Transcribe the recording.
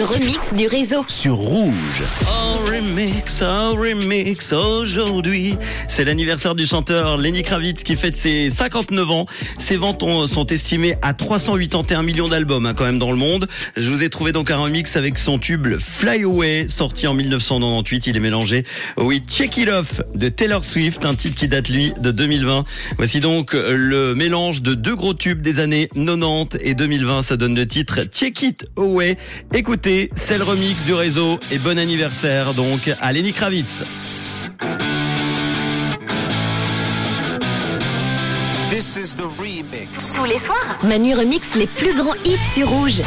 remix du réseau. sur Rouge. Oh remix, oh remix, aujourd'hui. C'est l'anniversaire du chanteur Lenny Kravitz qui fête ses 59 ans. Ses ventes ont- sont estimées à 381 millions d'albums hein, quand même dans le monde. Je vous ai trouvé donc un remix avec son tube Fly Away, sorti en 1998. Il est mélangé au We Check It Off de Taylor Swift, un titre qui date lui de 2020. Voici donc le mélange de deux gros tubes des années 90 et 2020. Ça donne le titre Check It Away. Écoutez, c'est le remix du réseau et bon anniversaire donc à Lenny Kravitz. This is the remix. Tous les soirs, Manu remix les plus grands hits sur Rouge.